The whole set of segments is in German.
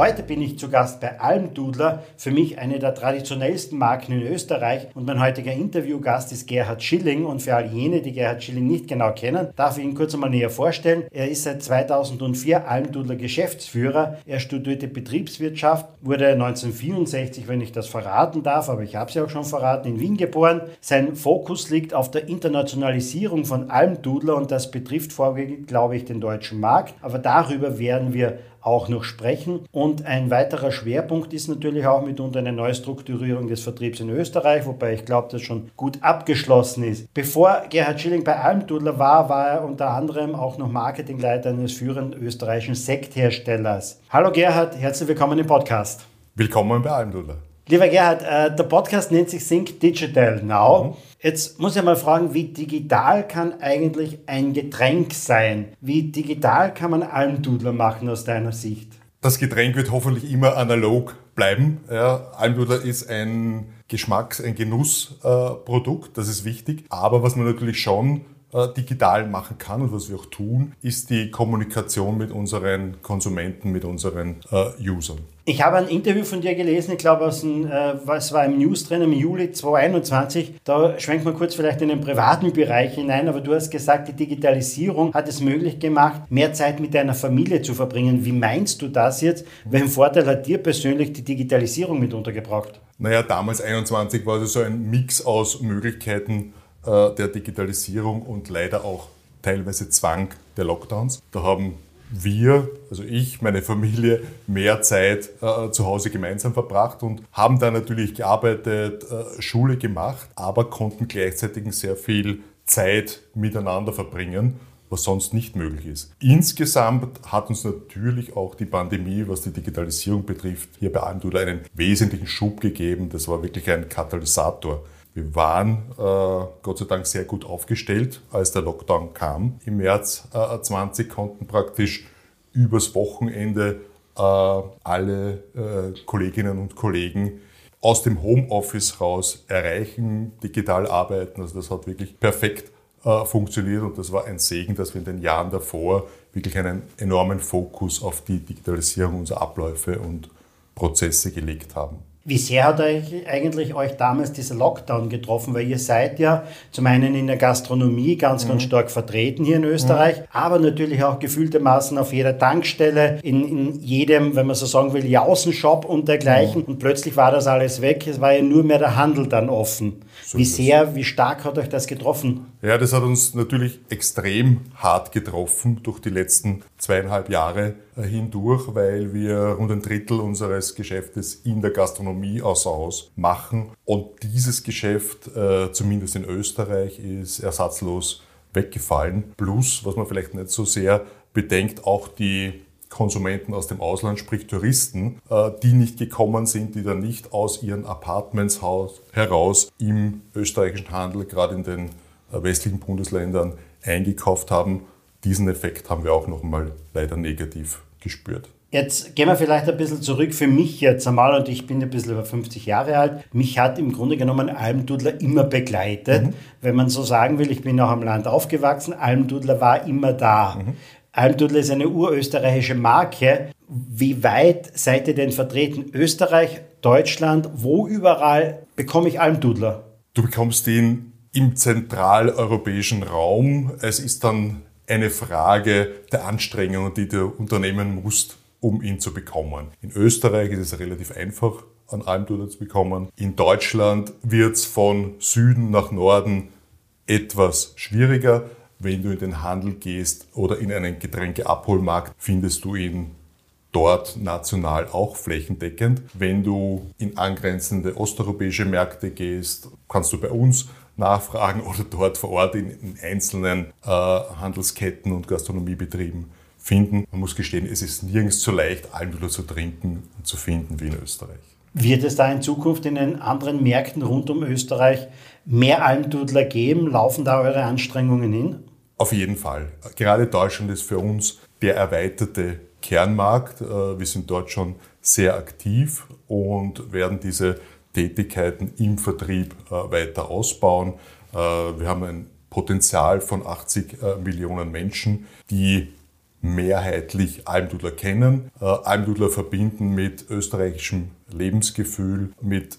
Heute bin ich zu Gast bei Almdudler, für mich eine der traditionellsten Marken in Österreich und mein heutiger Interviewgast ist Gerhard Schilling und für all jene, die Gerhard Schilling nicht genau kennen, darf ich ihn kurz einmal näher vorstellen. Er ist seit 2004 Almdudler Geschäftsführer. Er studierte Betriebswirtschaft, wurde 1964, wenn ich das verraten darf, aber ich habe es ja auch schon verraten, in Wien geboren. Sein Fokus liegt auf der Internationalisierung von Almdudler und das betrifft vorwiegend, glaube ich, den deutschen deutschen Markt. Aber darüber werden wir auch noch sprechen. Und ein weiterer Schwerpunkt ist natürlich auch mitunter eine Neustrukturierung des Vertriebs in Österreich, wobei ich glaube, das schon gut abgeschlossen ist. Bevor Gerhard Schilling bei Almdudler war, war er unter anderem auch noch Marketingleiter eines führenden österreichischen Sektherstellers. Hallo Gerhard, herzlich willkommen im Podcast. Willkommen bei Almdudler. Lieber Gerhard, äh, der Podcast nennt sich Think Digital Now. Mhm. Jetzt muss ich mal fragen, wie digital kann eigentlich ein Getränk sein? Wie digital kann man Almdudler machen aus deiner Sicht? Das Getränk wird hoffentlich immer analog bleiben. Ja, Almdudler ist ein Geschmacks-, ein Genussprodukt, äh, das ist wichtig. Aber was man natürlich schon digital machen kann und was wir auch tun, ist die Kommunikation mit unseren Konsumenten, mit unseren äh, Usern. Ich habe ein Interview von dir gelesen, ich glaube, aus dem, äh, was war im News drin im Juli 2021. Da schwenkt man kurz vielleicht in den privaten Bereich hinein, aber du hast gesagt, die Digitalisierung hat es möglich gemacht, mehr Zeit mit deiner Familie zu verbringen. Wie meinst du das jetzt? Welchen Vorteil hat dir persönlich die Digitalisierung mit untergebracht? Naja, damals 21 war es so ein Mix aus Möglichkeiten, äh, der Digitalisierung und leider auch teilweise Zwang der Lockdowns. Da haben wir, also ich, meine Familie, mehr Zeit äh, zu Hause gemeinsam verbracht und haben da natürlich gearbeitet, äh, Schule gemacht, aber konnten gleichzeitig sehr viel Zeit miteinander verbringen, was sonst nicht möglich ist. Insgesamt hat uns natürlich auch die Pandemie, was die Digitalisierung betrifft, hier bei Almdudler einen wesentlichen Schub gegeben. Das war wirklich ein Katalysator wir waren äh, Gott sei Dank sehr gut aufgestellt, als der Lockdown kam. Im März äh, 20 konnten praktisch übers Wochenende äh, alle äh, Kolleginnen und Kollegen aus dem Homeoffice raus erreichen, digital arbeiten. Also das hat wirklich perfekt äh, funktioniert und das war ein Segen, dass wir in den Jahren davor wirklich einen enormen Fokus auf die Digitalisierung unserer Abläufe und Prozesse gelegt haben. Wie sehr hat euch eigentlich euch damals dieser Lockdown getroffen? Weil ihr seid ja zum einen in der Gastronomie ganz, ganz mhm. stark vertreten hier in Österreich, mhm. aber natürlich auch gefühltermaßen auf jeder Tankstelle, in, in jedem, wenn man so sagen will, Jausenshop und dergleichen. Mhm. Und plötzlich war das alles weg. Es war ja nur mehr der Handel dann offen. So wie sehr, wie stark hat euch das getroffen? Ja, das hat uns natürlich extrem hart getroffen durch die letzten zweieinhalb Jahre äh, hindurch, weil wir rund ein Drittel unseres Geschäftes in der Gastronomie außer Haus machen. Und dieses Geschäft, äh, zumindest in Österreich, ist ersatzlos weggefallen. Plus, was man vielleicht nicht so sehr bedenkt, auch die Konsumenten aus dem Ausland, sprich Touristen, äh, die nicht gekommen sind, die dann nicht aus ihren Apartments heraus im österreichischen Handel, gerade in den westlichen Bundesländern, eingekauft haben. Diesen Effekt haben wir auch nochmal leider negativ gespürt. Jetzt gehen wir vielleicht ein bisschen zurück für mich jetzt einmal, und ich bin ein bisschen über 50 Jahre alt. Mich hat im Grunde genommen Almdudler immer begleitet. Mhm. Wenn man so sagen will, ich bin auch am Land aufgewachsen, Almdudler war immer da. Mhm. Almdudler ist eine urösterreichische Marke. Wie weit seid ihr denn vertreten? Österreich, Deutschland, wo überall bekomme ich Almdudler? Du bekommst ihn im zentraleuropäischen Raum. Es ist dann eine Frage der Anstrengungen, die du unternehmen musst, um ihn zu bekommen. In Österreich ist es relativ einfach, an Almdudler zu bekommen. In Deutschland wird es von Süden nach Norden etwas schwieriger. Wenn du in den Handel gehst oder in einen Getränkeabholmarkt, findest du ihn dort national auch flächendeckend. Wenn du in angrenzende osteuropäische Märkte gehst, kannst du bei uns nachfragen oder dort vor Ort in, in einzelnen äh, Handelsketten und Gastronomiebetrieben finden. Man muss gestehen, es ist nirgends so leicht, Almdudler zu trinken und zu finden wie in Österreich. Wird es da in Zukunft in den anderen Märkten rund um Österreich mehr Almdudler geben? Laufen da eure Anstrengungen hin? Auf jeden Fall. Gerade Deutschland ist für uns der erweiterte Kernmarkt. Äh, wir sind dort schon sehr aktiv und werden diese Tätigkeiten im Vertrieb äh, weiter ausbauen. Äh, wir haben ein Potenzial von 80 Millionen Menschen, die mehrheitlich Almdudler kennen, Almdudler verbinden mit österreichischem Lebensgefühl, mit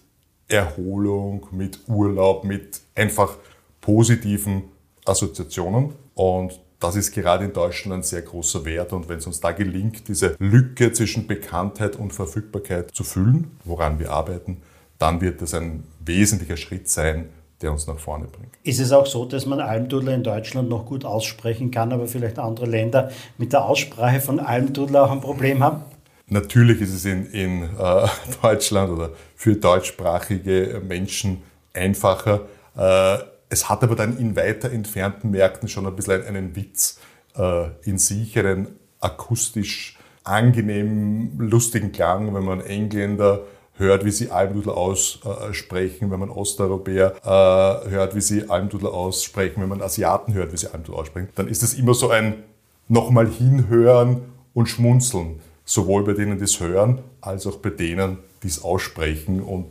Erholung, mit Urlaub, mit einfach positiven Assoziationen. Und das ist gerade in Deutschland ein sehr großer Wert. Und wenn es uns da gelingt, diese Lücke zwischen Bekanntheit und Verfügbarkeit zu füllen, woran wir arbeiten, dann wird das ein wesentlicher Schritt sein, der uns nach vorne bringt. Ist es auch so, dass man Almdudler in Deutschland noch gut aussprechen kann, aber vielleicht andere Länder mit der Aussprache von Almdudler auch ein Problem haben? Natürlich ist es in, in äh, Deutschland oder für deutschsprachige Menschen einfacher. Äh, es hat aber dann in weiter entfernten Märkten schon ein bisschen einen Witz äh, in sich, einen akustisch angenehmen, lustigen Klang, wenn man Engländer hört, wie sie Almdudler aussprechen, wenn man Osteuropäer äh, hört, wie sie Almdudler aussprechen, wenn man Asiaten hört, wie sie Almdudler aussprechen, dann ist es immer so ein nochmal hinhören und schmunzeln, sowohl bei denen, die es hören, als auch bei denen, die es aussprechen und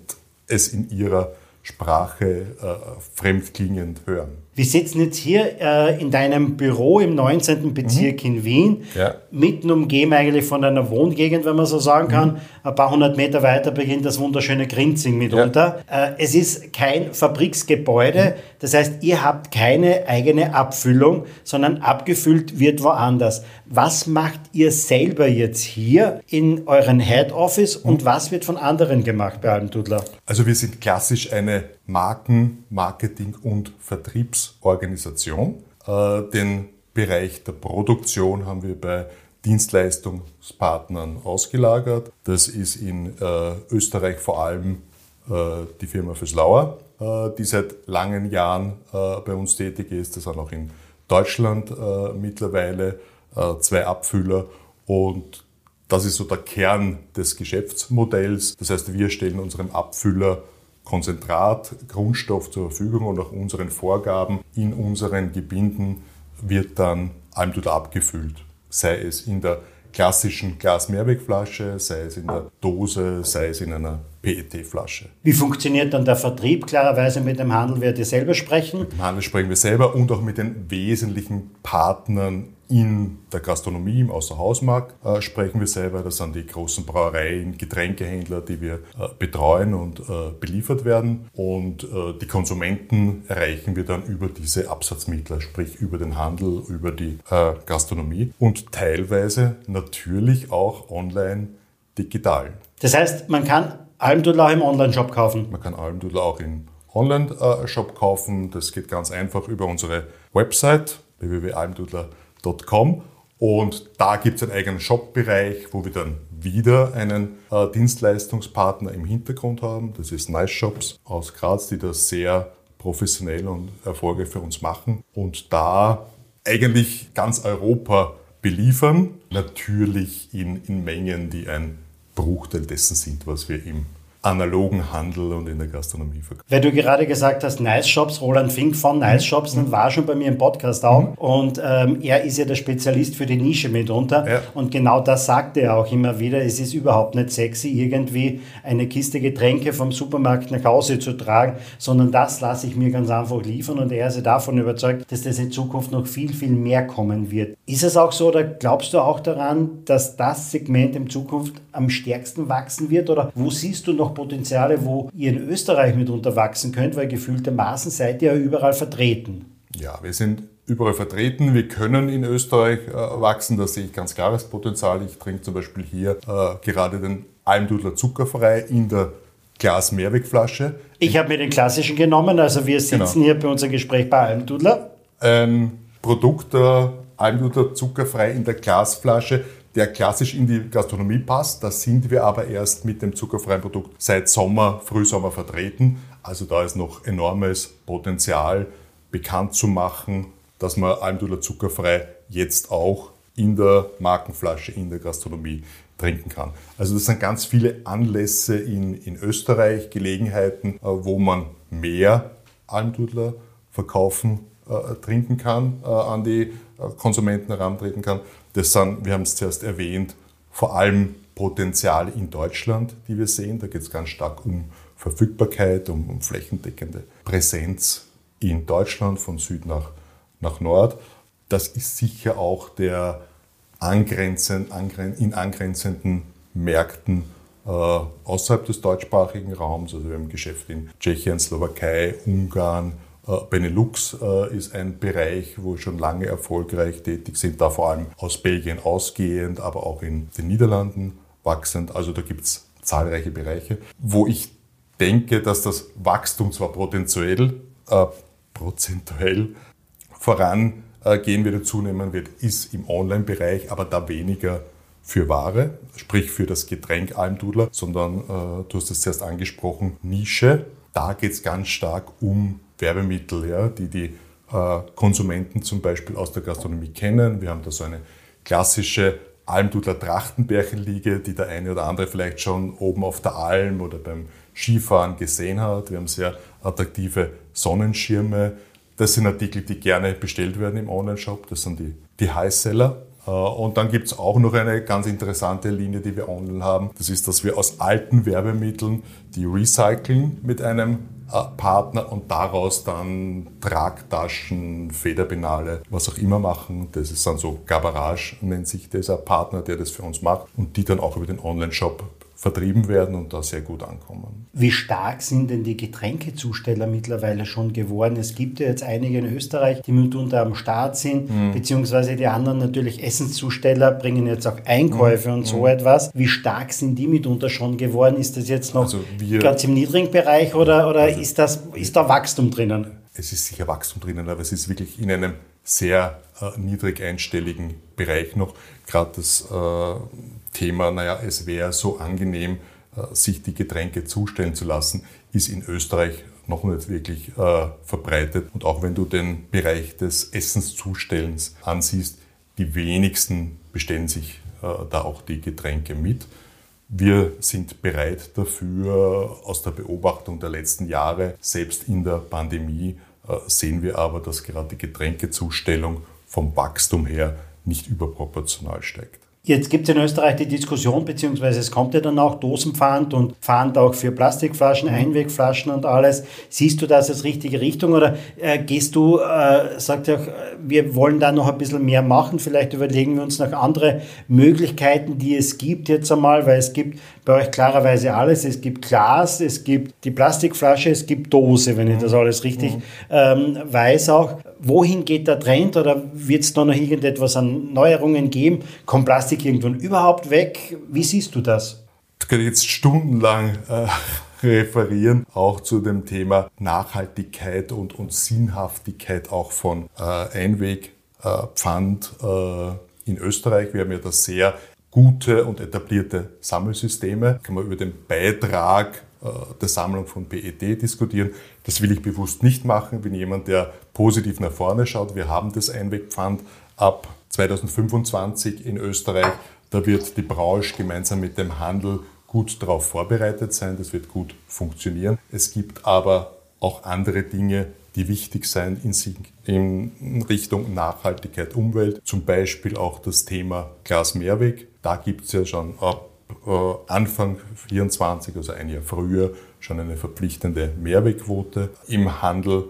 es in ihrer Sprache äh, fremdklingend hören. Wir sitzen jetzt hier äh, in deinem Büro im 19. Bezirk mhm. in Wien, ja. mitten umgeben eigentlich von einer Wohngegend, wenn man so sagen kann. Mhm. Ein paar hundert Meter weiter beginnt das wunderschöne Grinzing mitunter. Ja. Äh, es ist kein Fabriksgebäude, mhm. das heißt, ihr habt keine eigene Abfüllung, sondern abgefüllt wird woanders. Was macht ihr selber jetzt hier in euren Head Office und mhm. was wird von anderen gemacht bei Almdudler? Also wir sind klassisch eine Marken-, Marketing- und Vertriebsorganisation. Äh, den Bereich der Produktion haben wir bei Dienstleistungspartnern ausgelagert. Das ist in äh, Österreich vor allem äh, die Firma Füslauer, die seit langen Jahren bei uns tätig ist. Das sind auch in Deutschland mittlerweile zwei Abfüller und das ist so der Kern des Geschäftsmodells. Das heißt, wir stellen unserem Abfüller Konzentrat, Grundstoff zur Verfügung und nach unseren Vorgaben in unseren Gebinden wird dann Almdudler abgefüllt. Sei es in der klassischen Glas-Mehrwegflasche, sei es in der Dose, sei es in einer PET-Flasche. Wie funktioniert dann der Vertrieb? Klarerweise mit dem Handel werdet ihr selber sprechen? Mit dem Handel sprechen wir selber und auch mit den wesentlichen Partnern in der Gastronomie, im Außerhausmarkt äh, sprechen wir selber. Das sind die großen Brauereien, Getränkehändler, die wir äh, betreuen und äh, beliefert werden. Und äh, die Konsumenten erreichen wir dann über diese Absatzmittler, sprich über den Handel, über die äh, Gastronomie und teilweise natürlich auch online digital. Das heißt, man kann Almdudler im Online-Shop kaufen? Man kann Almdudler auch im Online-Shop kaufen. Das geht ganz einfach über unsere Website www.almdudler.com und da gibt es einen eigenen Shop-Bereich, wo wir dann wieder einen äh, Dienstleistungspartner im Hintergrund haben. Das ist Nice Shops aus Graz, die das sehr professionell und erfolgreich für uns machen und da eigentlich ganz Europa beliefern. Natürlich in, in Mengen, die ein Bruchteil dessen sind, was wir im analogen Handel und in der Gastronomie verkaufen. Weil du gerade gesagt hast, Nice Shops, Roland Fink von Nice Shops, mhm. war schon bei mir im Podcast auch. Mhm. Und ähm, er ist ja der Spezialist für die Nische mitunter. Ja. Und genau das sagt er auch immer wieder. Es ist überhaupt nicht sexy, irgendwie eine Kiste Getränke vom Supermarkt nach Hause zu tragen, sondern das lasse ich mir ganz einfach liefern. Und er ist ja davon überzeugt, dass das in Zukunft noch viel, viel mehr kommen wird. Ist es auch so, oder glaubst du auch daran, dass das Segment in Zukunft am stärksten wachsen wird? Oder wo siehst du noch noch Potenziale, wo ihr in Österreich mit unterwachsen könnt, weil gefühltermaßen seid ihr ja überall vertreten. Ja, wir sind überall vertreten. Wir können in Österreich äh, wachsen, da sehe ich ganz klares Potenzial. Ich trinke zum Beispiel hier äh, gerade den Almdudler zuckerfrei in der Glas-Mehrwegflasche. Ich habe mir den klassischen genommen, also wir sitzen genau. hier bei unserem Gespräch bei Almdudler. Ein Produkt der Almdudler zuckerfrei in der Glasflasche der klassisch in die Gastronomie passt. Da sind wir aber erst mit dem zuckerfreien Produkt seit Sommer, Frühsommer vertreten. Also da ist noch enormes Potenzial bekannt zu machen, dass man Almdudler zuckerfrei jetzt auch in der Markenflasche in der Gastronomie trinken kann. Also das sind ganz viele Anlässe in, in Österreich, Gelegenheiten, äh, wo man mehr Almdudler verkaufen äh, trinken kann, äh, an die äh, Konsumenten herantreten kann. Das sind, wir haben es zuerst erwähnt, vor allem Potenziale in Deutschland, die wir sehen. Da geht es ganz stark um Verfügbarkeit, um, um, flächendeckende Präsenz in Deutschland von Süd nach, nach Nord. Das ist sicher auch der angrenzen, angren, in angrenzenden Märkten äh, außerhalb des deutschsprachigen Raums. Also wir haben Geschäfte in Tschechien, Slowakei, Ungarn, Benelux äh, ist ein Bereich, wo wir schon lange erfolgreich tätig sind, da vor allem aus Belgien ausgehend, aber auch in den Niederlanden wachsend. Also da gibt es zahlreiche Bereiche, wo ich denke, dass das Wachstum zwar potenziell, äh, prozentuell vorangehen äh, wieder zunehmen wird, ist im Online-Bereich, aber da weniger für Ware, sprich für das Getränk Almdudler, sondern äh, du hast es zuerst angesprochen, Nische. Da geht es ganz stark um Werbemittel, ja, die die äh, Konsumenten zum Beispiel aus der Gastronomie kennen. Wir haben da so eine klassische Almdudler Trachtenbärchenliege, die der eine oder andere vielleicht schon oben auf der Alm oder beim Skifahren gesehen hat. Wir haben sehr attraktive Sonnenschirme. Das sind Artikel, die gerne bestellt werden im Online-Shop. Das sind die, die Highseller. Äh, und dann gibt es auch noch eine ganz interessante Linie, die wir online haben. Das ist, dass wir aus alten Werbemitteln die recyceln mit einem äh, Partner und daraus dann Tragtaschen, Federpenale, was auch immer machen. Das ist dann so Gabarage, nennt sich dieser Partner, der das für uns macht und die dann auch über den Online-Shop vertrieben werden und da sehr gut ankommen. Wie stark sind denn die Getränkezusteller mittlerweile schon geworden? Es gibt ja jetzt einige in Österreich, die mitunter am Start sind, mhm. beziehungsweise die anderen natürlich Essenszusteller bringen jetzt auch Einkäufe mhm. und so mhm. etwas. Wie stark sind die mitunter schon geworden? Ist das jetzt noch also ganz im niedrigen Bereich oder, oder also ist, das, ist da Wachstum drinnen? Es ist sicher Wachstum drinnen, aber es ist wirklich in einem sehr äh, niedrig einstelligen Bereich noch. Gerade das äh, Thema, naja, es wäre so angenehm, äh, sich die Getränke zustellen zu lassen, ist in Österreich noch nicht wirklich äh, verbreitet. Und auch wenn du den Bereich des Essenszustellens ansiehst, die wenigsten bestellen sich äh, da auch die Getränke mit. Wir sind bereit dafür, aus der Beobachtung der letzten Jahre, selbst in der Pandemie, äh, sehen wir aber, dass gerade die Getränkezustellung vom Wachstum her nicht überproportional steigt. Jetzt gibt es in Österreich die Diskussion, beziehungsweise es kommt ja dann auch Dosenpfand und Pfand auch für Plastikflaschen, mhm. Einwegflaschen und alles. Siehst du das als richtige Richtung oder äh, gehst du, äh, sagt ja, wir wollen da noch ein bisschen mehr machen, vielleicht überlegen wir uns noch andere Möglichkeiten, die es gibt jetzt einmal, weil es gibt bei euch klarerweise alles. Es gibt Glas, es gibt die Plastikflasche, es gibt Dose, wenn ich mhm. das alles richtig mhm. ähm, weiß auch. Wohin geht der Trend oder wird es da noch irgendetwas an Neuerungen geben? Kommt Plastik irgendwann überhaupt weg? Wie siehst du das? Ich könnte jetzt stundenlang äh, referieren, auch zu dem Thema Nachhaltigkeit und, und Sinnhaftigkeit auch von äh, Einwegpfand äh, in Österreich. Wir haben ja das sehr gute und etablierte Sammelsysteme. Kann man über den Beitrag äh, der Sammlung von PET diskutieren. Das will ich bewusst nicht machen. Ich bin jemand, der positiv nach vorne schaut. Wir haben das Einwegpfand ab 2025 in Österreich. Da wird die Branche gemeinsam mit dem Handel gut darauf vorbereitet sein. Das wird gut funktionieren. Es gibt aber auch andere Dinge, die wichtig sind in, Richtung Nachhaltigkeit, Umwelt. Zum Beispiel auch das Thema Glas-Mehrweg. Da gibt es ja schon ab äh, Anfang 24, also ein Jahr früher, schon eine verpflichtende Mehrwegquote im Handel,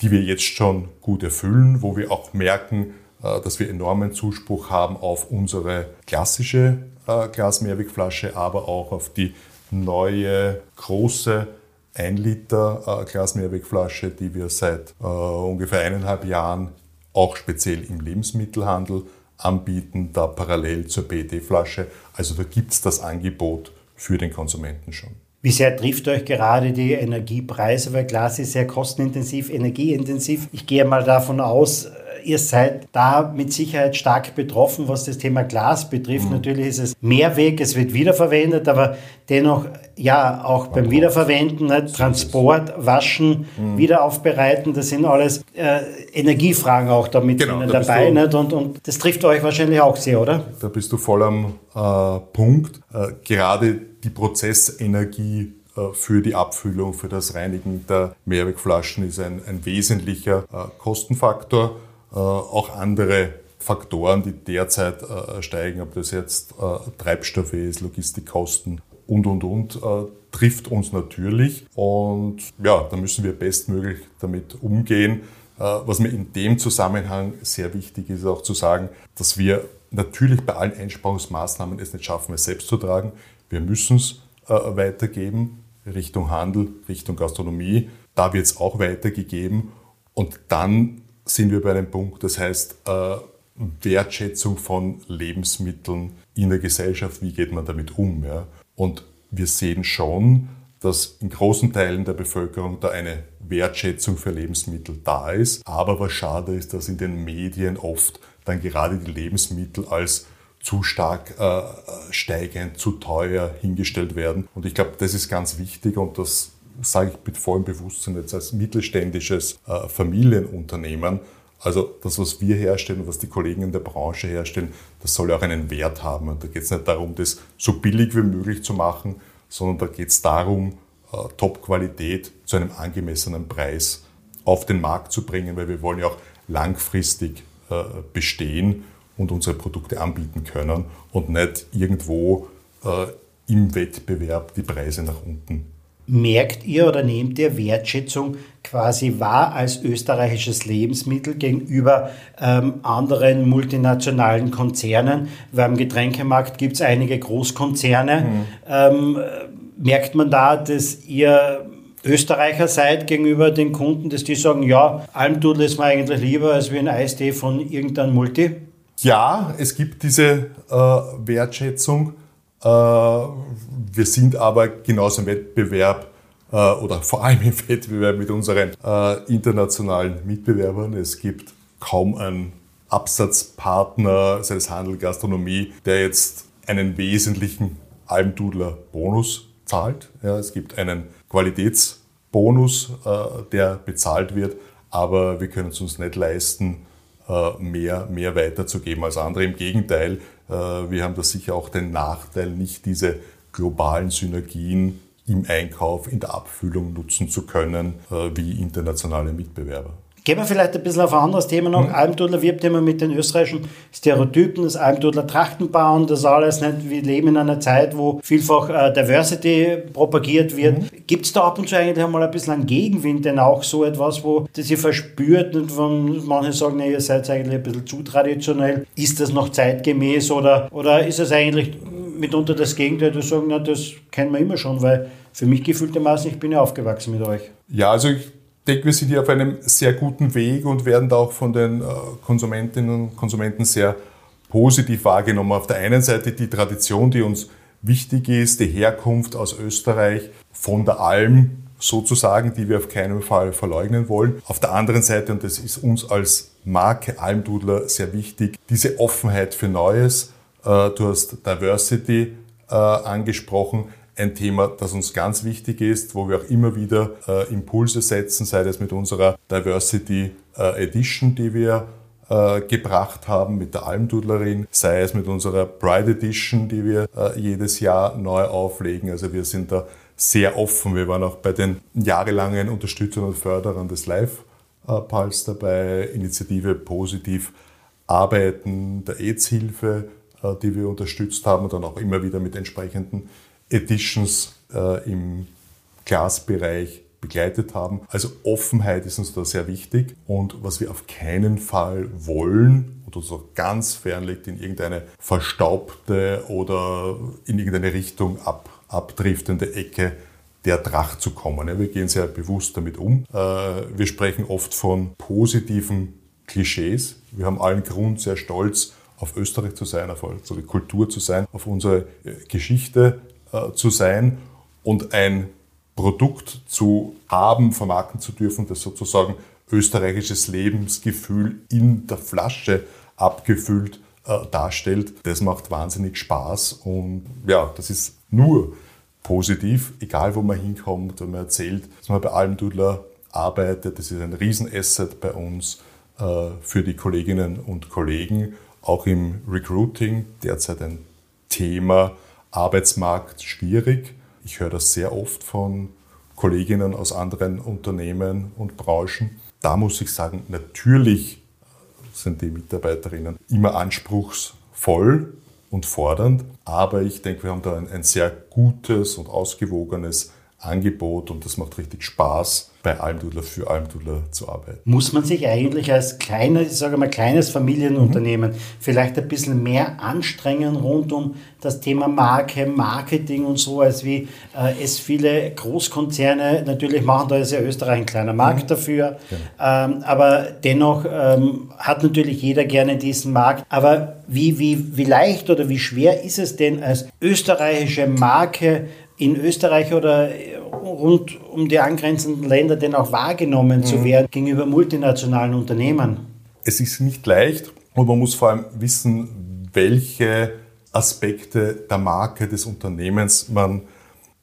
die wir jetzt schon gut erfüllen, wo wir auch merken, dass wir enormen Zuspruch haben auf unsere klassische äh, Glas-Mehrwegflasche, aber auch auf die neue große 1 Liter Glas-Mehrwegflasche, die wir seit ungefähr eineinhalb Jahren auch speziell im Lebensmittelhandel anbieten, da parallel zur PET-Flasche. Also da gibt es das Angebot für den Konsumenten schon. Wie sehr trifft euch gerade die Energiepreise? Weil Glas ist sehr kostenintensiv, energieintensiv. Ich gehe mal davon aus, ihr seid da mit Sicherheit stark betroffen, was das Thema Glas betrifft. Mhm. Natürlich ist es Mehrweg, es wird wiederverwendet, aber dennoch ja auch beim Wiederverwenden, ne, Transport, Waschen, mhm. Wiederaufbereiten, das sind alles äh, Energiefragen auch damit genau, da dabei. Nicht? Und, und das trifft euch wahrscheinlich auch sehr, oder? Da bist du voll am äh, Punkt. Äh, gerade die Prozessenergie äh, für die Abfüllung, für das Reinigen der Mehrwegflaschen ist ein, ein wesentlicher äh, Kostenfaktor. Äh, auch andere Faktoren, die derzeit steigen, ob das jetzt Treibstoffe ist, Logistikkosten und, und, und, trifft uns natürlich. Und ja, da müssen wir bestmöglich damit umgehen. Was mir in dem Zusammenhang sehr wichtig ist, auch zu sagen, dass wir natürlich bei allen Einsparungsmaßnahmen es nicht schaffen, es selbst zu tragen. Wir müssen es weitergeben. Richtung Handel, Richtung Gastronomie. Da wird es auch weitergegeben. Und dann sind wir bei einem Punkt, das heißt äh, Wertschätzung von Lebensmitteln in der Gesellschaft. Wie geht man damit um? Ja? Und wir sehen schon, dass in großen Teilen der Bevölkerung da eine Wertschätzung für Lebensmittel da ist. Aber was schade ist, dass in den Medien oft dann gerade die Lebensmittel als zu stark äh, steigend, zu teuer hingestellt werden. Und ich glaube, das ist ganz wichtig und das sage ich mit vollem Bewusstsein jetzt als mittelständisches äh, Familienunternehmen. Also das, was wir herstellen, was die Kollegen in der Branche herstellen, das soll auch einen Wert haben. Und da geht es nicht darum, das so billig wie möglich zu machen, sondern da geht es darum, äh, Top-Qualität zu einem angemessenen Preis auf den Markt zu bringen, weil wir wollen ja auch langfristig äh, bestehen und unsere Produkte anbieten können und nicht irgendwo im Wettbewerb die Preise nach unten. Merkt ihr oder nehmt ihr Wertschätzung quasi wahr als österreichisches Lebensmittel gegenüber ähm, anderen multinationalen Konzernen? Weil im Getränkemarkt gibt es einige Großkonzerne. Mhm. Ähm, merkt man da, dass ihr Österreicher seid gegenüber den Kunden, dass die sagen, ja, Almdudel ist mir eigentlich lieber als wie ein Eistee von irgendeinem Multi? Ja, es gibt diese äh, Wertschätzung. Äh, wir sind aber genauso im Wettbewerb äh, oder vor allem im Wettbewerb mit unseren äh, internationalen Mitbewerbern. Es gibt kaum einen Absatzpartner, sei es Handel, Gastronomie, der jetzt einen wesentlichen Almdudler Bonus zahlt. Ja, es gibt einen Qualitätsbonus, der bezahlt wird, aber wir können es uns nicht leisten, mehr, mehr weiterzugeben als andere. Im Gegenteil, wir haben da sicher auch den Nachteil, nicht diese globalen Synergien im Einkauf, in der Abfüllung nutzen zu können, äh, wie internationale Mitbewerber. Gehen wir vielleicht ein bisschen auf ein anderes Thema noch. Mhm. Almdudler wirbt immer mit den österreichischen Stereotypen, das Almdudler Trachtenbauen, das alles nicht. Wir leben in einer Zeit, wo vielfach äh, Diversity propagiert wird. Mhm. Gibt es da ab und zu eigentlich einmal ein bisschen einen Gegenwind, denn auch so etwas, wo das ihr verspürt und von manche sagen, nee, ihr seid eigentlich ein bisschen zu traditionell. Ist das noch zeitgemäß oder, oder ist es eigentlich mitunter das Gegenteil, die sagen, na, das kennen wir immer schon, weil für mich gefühltermaßen, ich bin ja aufgewachsen mit euch. Ja, also ich denke, wir sind hier auf einem sehr guten Weg und werden da auch von den äh, Konsumentinnen und Konsumenten sehr positiv wahrgenommen. Auf der einen Seite die Tradition, die uns wichtig ist, die Herkunft aus Österreich von der Alm sozusagen, die wir auf keinen Fall verleugnen wollen. Auf der anderen Seite, und das ist uns als Marke Almdudler sehr wichtig, diese Offenheit für Neues. Äh, du hast Diversity äh, angesprochen ein Thema, das uns ganz wichtig ist, wo wir auch immer wieder äh, Impulse setzen, sei es mit unserer Diversity äh, Edition, die wir äh, gebracht haben mit der Almdudlerin, sei es mit unserer Pride Edition, die wir äh, jedes Jahr neu auflegen. Also wir sind da sehr offen. Wir waren auch bei den jahrelangen Unterstützern und Förderern des Live-Pulse dabei, Initiative Positiv Arbeiten, der AIDS-Hilfe, äh, die wir unterstützt haben und dann auch immer wieder mit entsprechenden Editions äh, im Glasbereich begleitet haben. Also Offenheit ist uns da sehr wichtig und was wir auf keinen Fall wollen uns auch ganz fern liegt in irgendeine verstaubte oder in irgendeine Richtung ab, abdriftende Ecke der Tracht zu kommen. Wir gehen sehr bewusst damit um. Äh, wir sprechen oft von positiven Klischees. Wir haben allen Grund, sehr stolz auf Österreich zu sein, auf unsere Kultur zu sein, auf unsere äh, Geschichte, äh, zu sein und ein Produkt zu haben, vermarkten zu dürfen, das sozusagen österreichisches Lebensgefühl in der Flasche abgefüllt äh, darstellt. Das macht wahnsinnig Spaß und ja, das ist nur positiv, egal wo man hinkommt, wenn man erzählt, dass man bei Almdudler arbeitet. Das ist ein Riesenasset bei uns äh, für die Kolleginnen und Kollegen, auch im Recruiting derzeit ein Thema, Arbeitsmarkt schwierig. Ich höre das sehr oft von Kolleginnen aus anderen Unternehmen und Branchen. Da muss ich sagen, natürlich sind die Mitarbeiterinnen immer anspruchsvoll und fordernd, aber ich denke, wir haben da ein, ein sehr gutes und ausgewogenes Angebot und das macht richtig Spaß, bei Almdudler für Almdudler zu arbeiten. Muss man sich eigentlich als kleines, ich sage mal, kleines Familienunternehmen mhm. vielleicht ein bisschen mehr anstrengen rund um das Thema Marke, Marketing und so, als wie äh, es viele Großkonzerne natürlich machen, da ist ja Österreich ein kleiner Markt mhm. dafür, ja. ähm, aber dennoch ähm, hat natürlich jeder gerne diesen Markt. Aber wie, wie, wie leicht oder wie schwer ist es denn als österreichische Marke in Österreich oder rund um die angrenzenden Länder denn auch wahrgenommen mhm. zu werden gegenüber multinationalen Unternehmen? Es ist nicht leicht und man muss vor allem wissen, welche Aspekte der Marke des Unternehmens man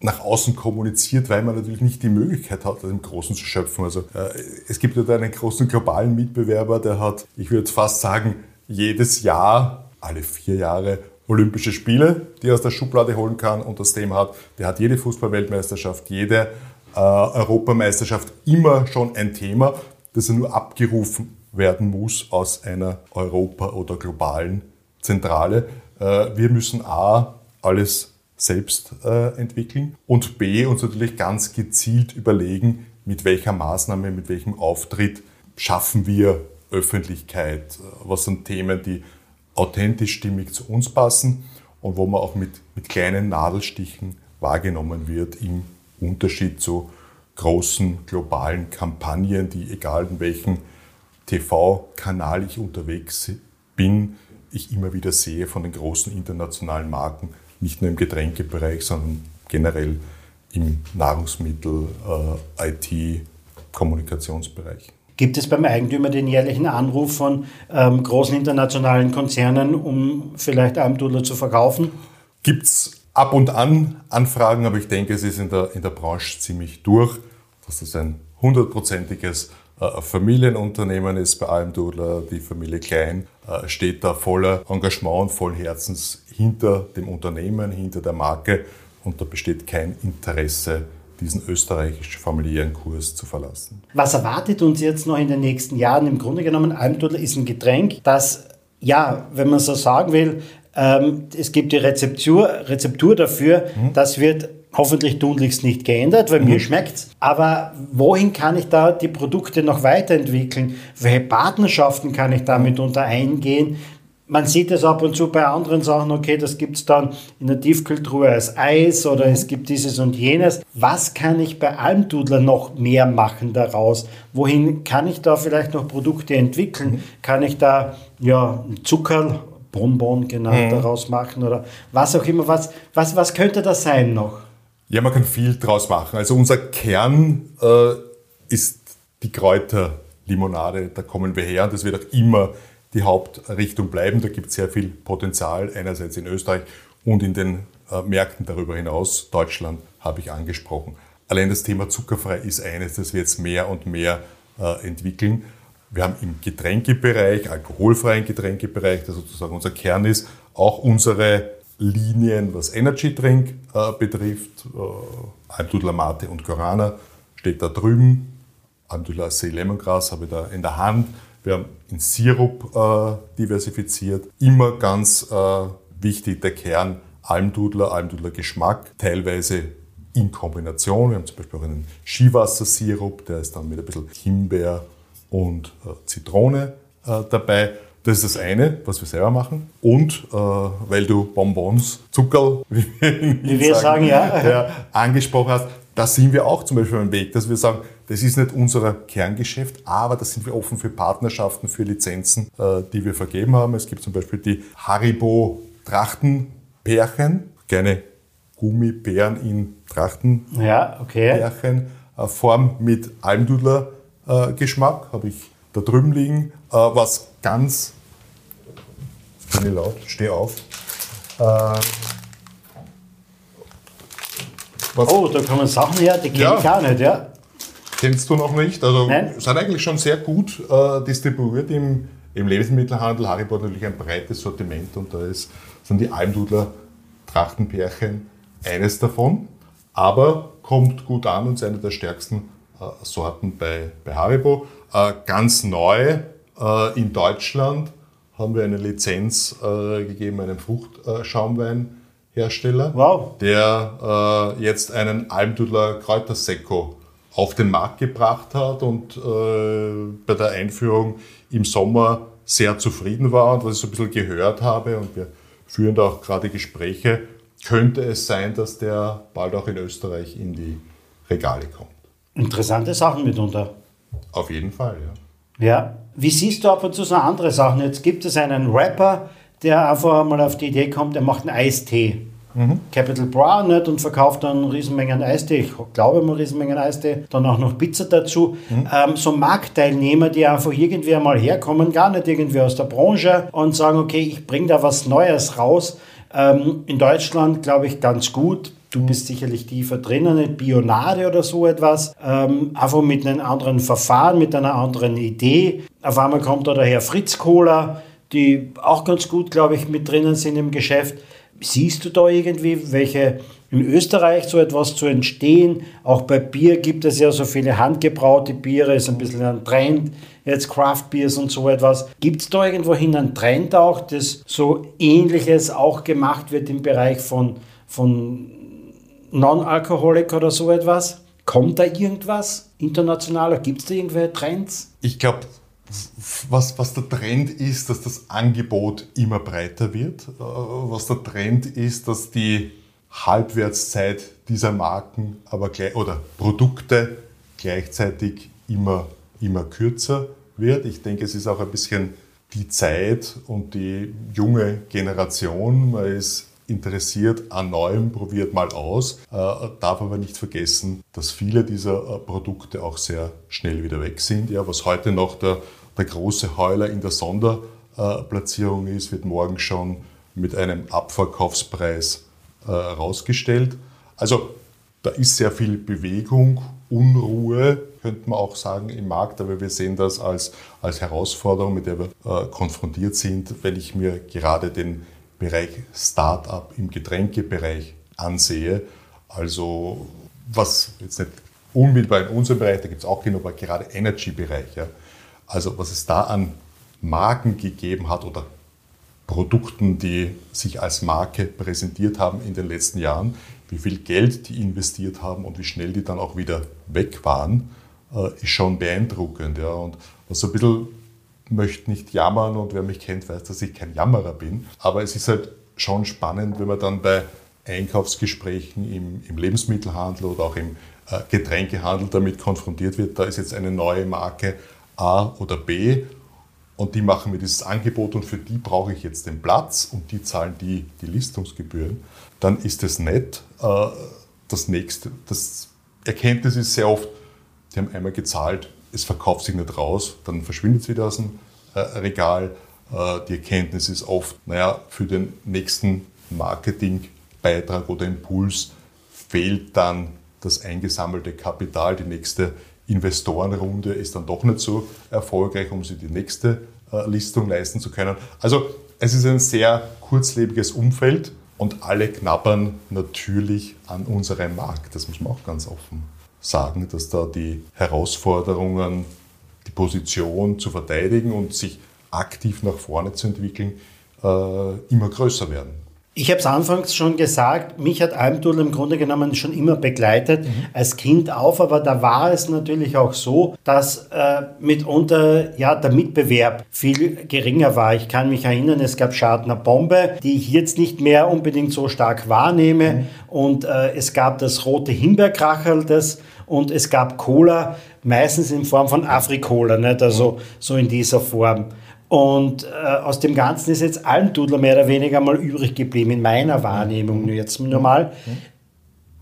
nach außen kommuniziert, weil man natürlich nicht die Möglichkeit hat, das im Großen zu schöpfen. Also äh, es gibt ja einen großen globalen Mitbewerber, der hat, ich würde fast sagen, jedes Jahr, alle vier Jahre Olympische Spiele, die er aus der Schublade holen kann und das Thema hat. Der hat jede Fußballweltmeisterschaft, jede äh, Europameisterschaft immer schon ein Thema, das er nur abgerufen werden muss aus einer Europa- oder globalen Zentrale. Äh, wir müssen A, alles selbst äh, entwickeln und B, uns natürlich ganz gezielt überlegen, mit welcher Maßnahme, mit welchem Auftritt schaffen wir Öffentlichkeit, was sind Themen, die authentisch stimmig zu uns passen und wo man auch mit, mit kleinen Nadelstichen wahrgenommen wird im Unterschied zu großen globalen Kampagnen, die egal in welchem TV-Kanal ich unterwegs bin, ich immer wieder sehe von den großen internationalen Marken, nicht nur im Getränkebereich, sondern generell im Nahrungsmittel, äh, IT, Kommunikationsbereich. Gibt es beim Eigentümer den jährlichen Anruf von ähm, großen internationalen Konzernen, um vielleicht Almdudler zu verkaufen? Gibt es ab und an Anfragen, aber ich denke, es ist in der, in der Branche ziemlich durch, dass das ein hundertprozentiges äh, Familienunternehmen ist bei Almdudler. Die Familie Klein äh, steht da voller Engagement und vollen Herzens hinter dem Unternehmen, hinter der Marke und da besteht kein Interesse diesen österreichischen familiären Kurs zu verlassen. Was erwartet uns jetzt noch in den nächsten Jahren? Im Grunde genommen, Almdudler ist ein Getränk, das, ja, wenn man so sagen will, ähm, es gibt die Rezeptur, Rezeptur dafür, mhm. das wird hoffentlich tunlichst nicht geändert, weil mhm. mir schmeckt's. Aber wohin kann ich da die Produkte noch weiterentwickeln? Welche Partnerschaften kann ich damit unter eingehen? Man sieht es ab und zu bei anderen Sachen, okay, das gibt es dann in der Tiefkühltruhe als Eis oder es gibt dieses und jenes. Was kann ich bei Almdudler noch mehr machen daraus? Wohin kann ich da vielleicht noch Produkte entwickeln? Mhm. Kann ich da ja Zucker, Bonbon genannt, mhm. daraus machen oder was auch immer? Was, was, was könnte das sein noch? Ja, man kann viel draus machen. Also unser Kern äh, ist die Kräuterlimonade. Da kommen wir her und das wird auch immer die Hauptrichtung bleiben. Da gibt es sehr viel Potenzial, einerseits in Österreich und in den äh, Märkten darüber hinaus. Deutschland habe ich angesprochen. Allein das Thema zuckerfrei ist eines, das wir jetzt mehr und mehr äh, entwickeln. Wir haben im Getränkebereich, alkoholfreien Getränkebereich, der sozusagen unser Kern ist, auch unsere Linien, was Energy Drink äh, betrifft. Äh, Almdudler Mate und Corana steht da drüben. Almdudler See Lemongrass habe ich da in der Hand. Wir haben in Sirup äh, diversifiziert. Immer ganz äh, wichtig der Kern Almdudler, Almdudler Geschmack, teilweise in Kombination. Wir haben zum Beispiel auch einen Skiwassersirup, der ist dann mit ein bisschen Himbeer und äh, Zitrone äh, dabei. Das ist das eine, was wir selber machen. Und äh, weil du Bonbons, Zuckerl, wie wir, wie wir sagen, sagen ja. ja, angesprochen hast, da sind wir auch zum Beispiel am Weg, dass wir sagen, das ist nicht unser Kerngeschäft, aber da sind wir offen für Partnerschaften, für Lizenzen, äh, die wir vergeben haben. Es gibt zum Beispiel die Haribo Trachtenpärchen, kleine Gummibären in Trachtenpärchen, ja, okay. Äh, Form mit Almdudler äh, Geschmack, habe ich da drüben liegen, was ganz, bin ich laut, steh auf, was oh, da kommen Sachen her, die kenne ja. ich gar nicht, ja. Kennst du noch nicht? Also Nein. sind eigentlich schon sehr gut äh, distribuiert im, im Lebensmittelhandel. Haribo hat natürlich ein breites Sortiment und da ist, sind die Almdudler Trachtenpärchen eines davon. aber kommt gut an und ist eine der stärksten äh, Sorten bei, bei Haribo. Äh, ganz neu äh, in Deutschland haben wir eine Lizenz äh, gegeben, einem Fruchtschaumweinhersteller, wow. der äh, jetzt einen Almdudler Kräutersekko auf den Markt gebracht hat und äh, bei der Einführung im Sommer sehr zufrieden war und was ich so ein bisschen gehört habe und wir führen da auch gerade Gespräche, könnte es sein, dass der bald auch in Österreich in die Regale kommt. Interessante Sachen mitunter. Auf jeden Fall, ja. Ja. Wie siehst du ab und zu so andere Sachen? Jetzt gibt es einen Rapper, der einfach mal auf die Idee kommt, er macht einen Eistee. Mhm. Capital Bra nicht und verkauft dann Riesenmengen Eistee. Ich glaube mal Riesenmengen Eistee. Dann auch noch Pizza dazu. Mhm. Ähm, so Marktteilnehmer, die einfach irgendwie einmal herkommen, gar nicht irgendwie aus der Branche und sagen, okay, ich bringe da was Neues raus. Ähm, in Deutschland glaube ich ganz gut. Du bist sicherlich tiefer drinnen, Bionade oder so etwas. Ähm, einfach mit einem anderen Verfahren, mit einer anderen Idee. Auf einmal kommt da daher Fritz Cola, die auch ganz gut, glaube ich, mit drinnen sind im Geschäft. Siehst du da irgendwie, welche in Österreich so etwas zu entstehen? Auch bei Bier gibt es ja so viele handgebraute Biere, ist ein bisschen ein Trend, jetzt Craft Beers und so etwas. Gibt es da irgendwohin einen Trend auch, dass so ähnliches auch gemacht wird im Bereich von, von Non-Alcoholic oder so etwas? Kommt da irgendwas internationaler? Gibt es da irgendwelche Trends? Ich glaube, was, was der Trend ist, dass das Angebot immer breiter wird. Äh, was der Trend ist, dass die Halbwertszeit dieser Marken aber gleich, oder Produkte gleichzeitig immer, immer kürzer wird. Ich denke, es ist auch ein bisschen die Zeit und die junge Generation. Man ist interessiert an Neuem, probiert mal aus, äh, darf aber nicht vergessen, dass viele dieser äh, Produkte auch sehr schnell wieder weg sind. Ja, was heute noch der der große Heuler in der Sonderplatzierung ist, wird morgen schon mit einem Abverkaufspreis äh, rausgestellt. Also da ist sehr viel Bewegung, Unruhe, könnte man auch sagen, im Markt, aber wir sehen das als, als Herausforderung, mit der wir äh, konfrontiert sind, wenn ich mir gerade den Bereich Start-up im Getränkebereich ansehe. Also was jetzt nicht unmittelbar in unserem Bereich, da gibt es auch genug, aber gerade Energy-Bereich. Ja. Also was es da an Marken gegeben hat oder Produkten, die sich als Marke präsentiert haben in den letzten Jahren, wie viel Geld die investiert haben und wie schnell die dann auch wieder weg waren, äh, ist schon beeindruckend. Ja. Und was so ein bisschen möchte nicht jammern und wer mich kennt, weiß, dass ich kein Jammerer bin. Aber es ist halt schon spannend, wenn man dann bei Einkaufsgesprächen im, im Lebensmittelhandel oder auch im äh, Getränkehandel damit konfrontiert wird. Da ist jetzt eine neue Marke A oder B und die machen mir dieses Angebot und für die brauche ich jetzt den Platz und die zahlen die, die Listungsgebühren, dann ist es nett. Äh, das nächste, das Erkenntnis ist sehr oft, die haben einmal gezahlt, es verkauft sich nicht raus, dann verschwindet es wieder aus dem äh, Regal. Äh, die Erkenntnis ist oft, naja, für den nächsten Marketingbeitrag oder Impuls fehlt dann das eingesammelte Kapital, die nächste Investorenrunde ist dann doch nicht so erfolgreich, um sich die nächste äh, Listung leisten zu können. Also es ist ein sehr kurzlebiges Umfeld und alle knabbern natürlich an unserem Markt. Das muss man auch ganz offen sagen, dass da die Herausforderungen, die Position zu verteidigen und sich aktiv nach vorne zu entwickeln, äh, immer größer werden. Ich habe es anfangs schon gesagt, mich hat Almdudel im Grunde genommen schon immer begleitet, mhm. als Kind auf, aber da war es natürlich auch so, dass äh, mitunter ja, der Mitbewerb viel geringer war. Ich kann mich erinnern, es gab Schadner Bombe, die ich jetzt nicht mehr unbedingt so stark wahrnehme mhm. und äh, es gab das rote Himbeerkracherl, das und es gab Cola, meistens in Form von Afrikola, nicht? also so in dieser Form. Und äh, aus dem Ganzen ist jetzt Almdudler mehr oder weniger mal übrig geblieben, in meiner Wahrnehmung nur jetzt nur mal.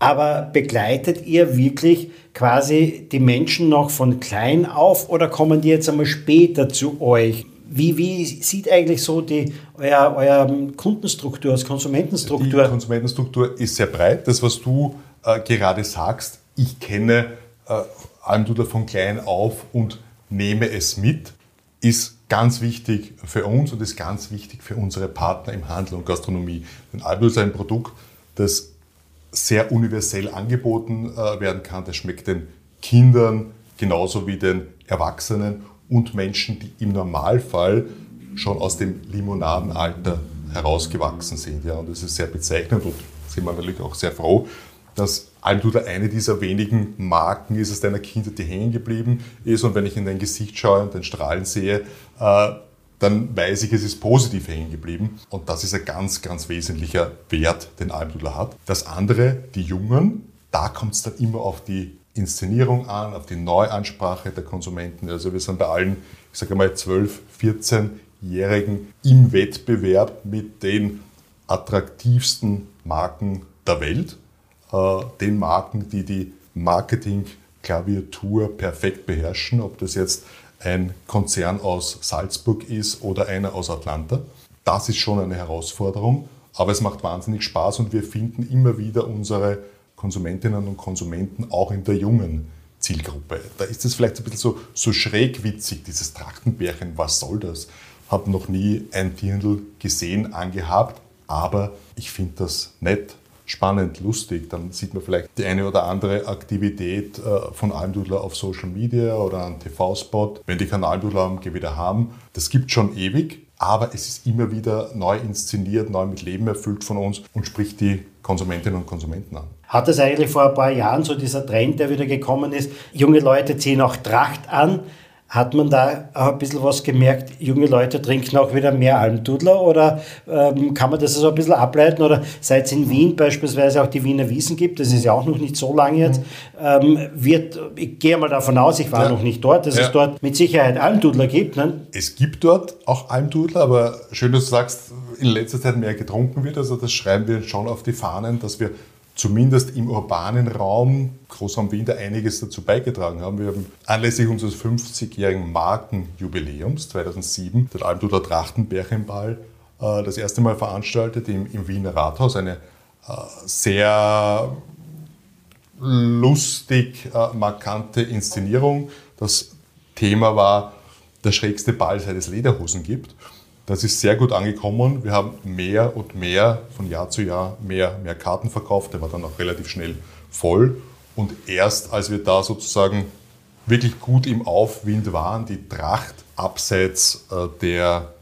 Aber begleitet ihr wirklich quasi die Menschen noch von klein auf oder kommen die jetzt einmal später zu euch? Wie, wie sieht eigentlich so die, euer, euer Kundenstruktur, als Konsumentenstruktur? Die Konsumentenstruktur ist sehr breit. Das, was du äh, gerade sagst, ich kenne äh, Almdudler von klein auf und nehme es mit, ist ganz wichtig für uns und ist ganz wichtig für unsere Partner im Handel und Gastronomie. Denn Albus ist ein Produkt, das sehr universell angeboten äh, werden kann. Das schmeckt den Kindern genauso wie den Erwachsenen und Menschen, die im Normalfall schon aus dem Limonadenalter herausgewachsen sind. Ja, und das ist sehr bezeichnend und sind wir natürlich auch sehr froh, dass Almdudler eine dieser wenigen Marken ist aus deiner Kindheit, die hängen geblieben ist. Und wenn ich in dein Gesicht schaue und dein Strahlen sehe, äh, dann weiß ich, es ist positiv hängen geblieben. Und das ist ein ganz, ganz wesentlicher Wert, den Almdudler hat. Das andere, die Jungen, da kommt es dann immer auf die Inszenierung an, auf die Neuansprache der Konsumenten. Also wir sind bei allen, ich sage mal, 12, 14-Jährigen im Wettbewerb mit den attraktivsten Marken der Welt, äh, den Marken, die die Marketing-Klaviatur perfekt beherrschen, ob das jetzt ein Konzern aus Salzburg ist oder einer aus Atlanta. Das ist schon eine Herausforderung, aber es macht wahnsinnig Spaß und wir finden immer wieder unsere Konsumentinnen und Konsumenten auch in der jungen Zielgruppe. Da ist es vielleicht ein bisschen so, so schräg witzig, dieses Trachtenbärchen, was soll das? Habe noch nie ein Dirndl gesehen, angehabt, aber ich finde das nett, spannend, lustig. Dann sieht man vielleicht die eine oder andere Aktivität äh, von Almdudler auf Social Media oder einen TV-Spot. Wenn die Kanaldudler wieder haben, das gibt schon ewig, aber es ist immer wieder neu inszeniert, neu mit Leben erfüllt von uns und spricht die Konsumentinnen und Konsumenten an. Hat es eigentlich vor ein paar Jahren so dieser Trend, der wieder gekommen ist, junge Leute ziehen auch Tracht an, hat man da auch ein bisschen was gemerkt, junge Leute trinken auch wieder mehr Almdudler oder ähm, kann man das so ein bisschen ableiten? Oder seit es in Wien beispielsweise auch die Wiener Wiesen gibt, das ist ja auch noch nicht so lange jetzt, ähm, wird, ich gehe mal davon aus, ich war ja. noch nicht dort, dass ja. es dort mit Sicherheit Almdudler gibt. Ne? Es gibt dort auch Almdudler, aber schön, dass du sagst, in letzter Zeit mehr getrunken wird, also das schreiben wir schon auf die Fahnen, dass wir zumindest im urbanen Raum Großraum Wien da einiges dazu beigetragen haben. Wir haben anlässlich unseres 50-jährigen Markenjubiläums 2007 den Almduder Trachtenbärchenball äh, das erste Mal veranstaltet im, im Wiener Rathaus. Eine äh, sehr lustig äh, markante Inszenierung. Das Thema war der schrägste Ball, seit es Lederhosen gibt. Das ist sehr gut angekommen. Wir haben mehr und mehr von Jahr zu Jahr mehr, mehr Karten verkauft. Der war dann auch relativ schnell voll. Und erst als wir da sozusagen wirklich gut im Aufwind waren, die Tracht abseits äh, der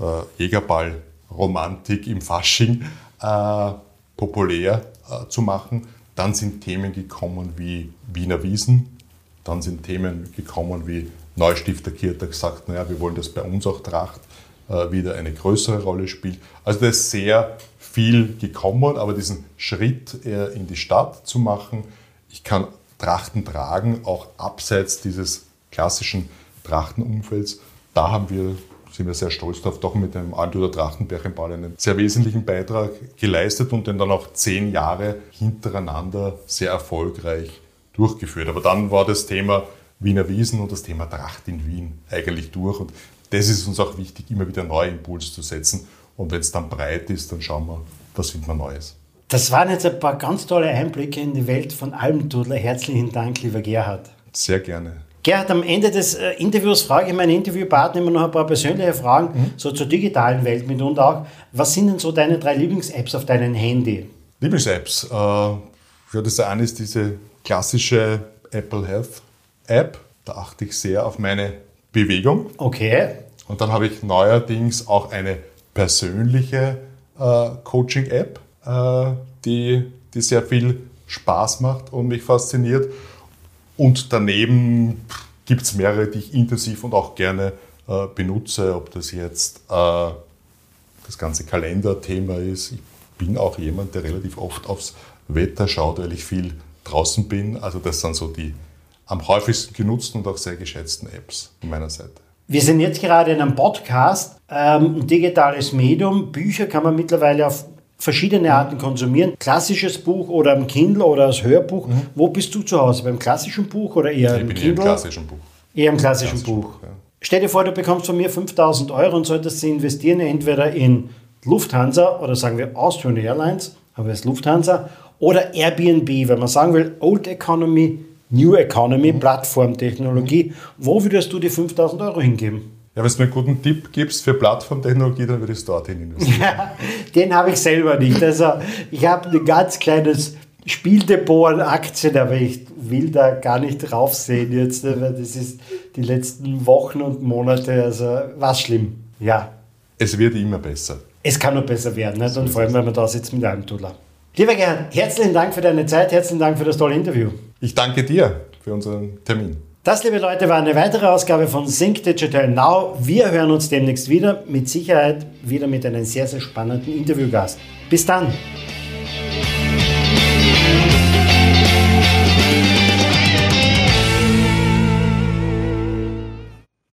äh, Jägerball-Romantik im Fasching äh, populär äh, zu machen, dann sind Themen gekommen wie Wiener Wiesen, dann sind Themen gekommen wie Neustifter Kirche gesagt, naja, wir wollen das bei uns auch Tracht. Äh, wieder eine größere Rolle spielt. Also da ist sehr viel gekommen, aber diesen Schritt äh, in die Stadt zu machen, ich kann Trachten tragen, auch abseits dieses klassischen Trachtenumfelds, da haben wir sind wir sehr stolz darauf, doch mit dem Altuder Trachtenbärchenball einen sehr wesentlichen Beitrag geleistet und den dann auch zehn Jahre hintereinander sehr erfolgreich durchgeführt. Aber dann war das Thema Wiener Wiesen und das Thema Tracht in Wien eigentlich durch. Und das ist uns auch wichtig, immer wieder neue Impulse zu setzen. Und wenn es dann breit ist, dann schauen wir, was finden wir Neues. Das waren jetzt ein paar ganz tolle Einblicke in die Welt von Almdudler. Herzlichen Dank, lieber Gerhard. Sehr gerne. Gerhard, am Ende des äh, Interviews frage ich meinen Interviewpartner immer noch ein paar persönliche Fragen, mhm. so zur digitalen Welt mitunter auch. Was sind denn so deine drei Lieblings-Apps auf deinem Handy? Lieblings-Apps? Äh, ja, das eine ist diese klassische Apple Health App. Da achte ich sehr auf meine Bewegung. Okay. Und dann habe ich neuerdings auch eine persönliche äh, Coaching-App, äh, die, die sehr viel Spaß macht und mich fasziniert. Und daneben gibt es mehrere, die ich intensiv und auch gerne äh, benutze, ob das jetzt äh, das ganze Kalenderthema ist. Ich bin auch jemand, der relativ oft aufs Wetter schaut, weil ich viel draußen bin. Also das sind so die am häufigsten genutzten und auch sehr geschätzten Apps von meiner Seite. Wir sind jetzt gerade in einem Podcast, ähm, ein digitales Medium. Bücher kann man mittlerweile auf verschiedene Arten konsumieren. Klassisches Buch oder ein Kindle oder als Hörbuch. Mhm. Wo bist du zu Hause? Beim klassischen Buch oder eher ich im bin Kindle? Eher im klassischen Buch. Eher im klassischen, klassischen Buch. Buch ja. Stell dir vor, du bekommst von mir 5000 Euro und solltest sie investieren entweder in Lufthansa oder sagen wir Austrian Airlines, aber es ist Lufthansa, oder Airbnb, wenn man sagen will, Old Economy, New Economy, mhm. Plattformtechnologie. Wo würdest du die 5000 Euro hingeben? Ja, wenn du mir einen guten Tipp gibst für Plattformtechnologie, dann würde ich es dorthin investieren. Ja, den habe ich selber nicht. Also ich habe ein ganz kleines Spieldepot an Aktien, aber ich will da gar nicht draufsehen jetzt, weil das ist die letzten Wochen und Monate, also war schlimm. Ja. Es wird immer besser. Es kann nur besser werden, nicht? und vor allem, wenn man da sitzt mit einem Tudler. Lieber Gerhard, herzlichen Dank für deine Zeit, herzlichen Dank für das tolle Interview. Ich danke dir für unseren Termin. Das, liebe Leute, war eine weitere Ausgabe von Sync Digital Now. Wir hören uns demnächst wieder, mit Sicherheit wieder mit einem sehr, sehr spannenden Interviewgast. Bis dann!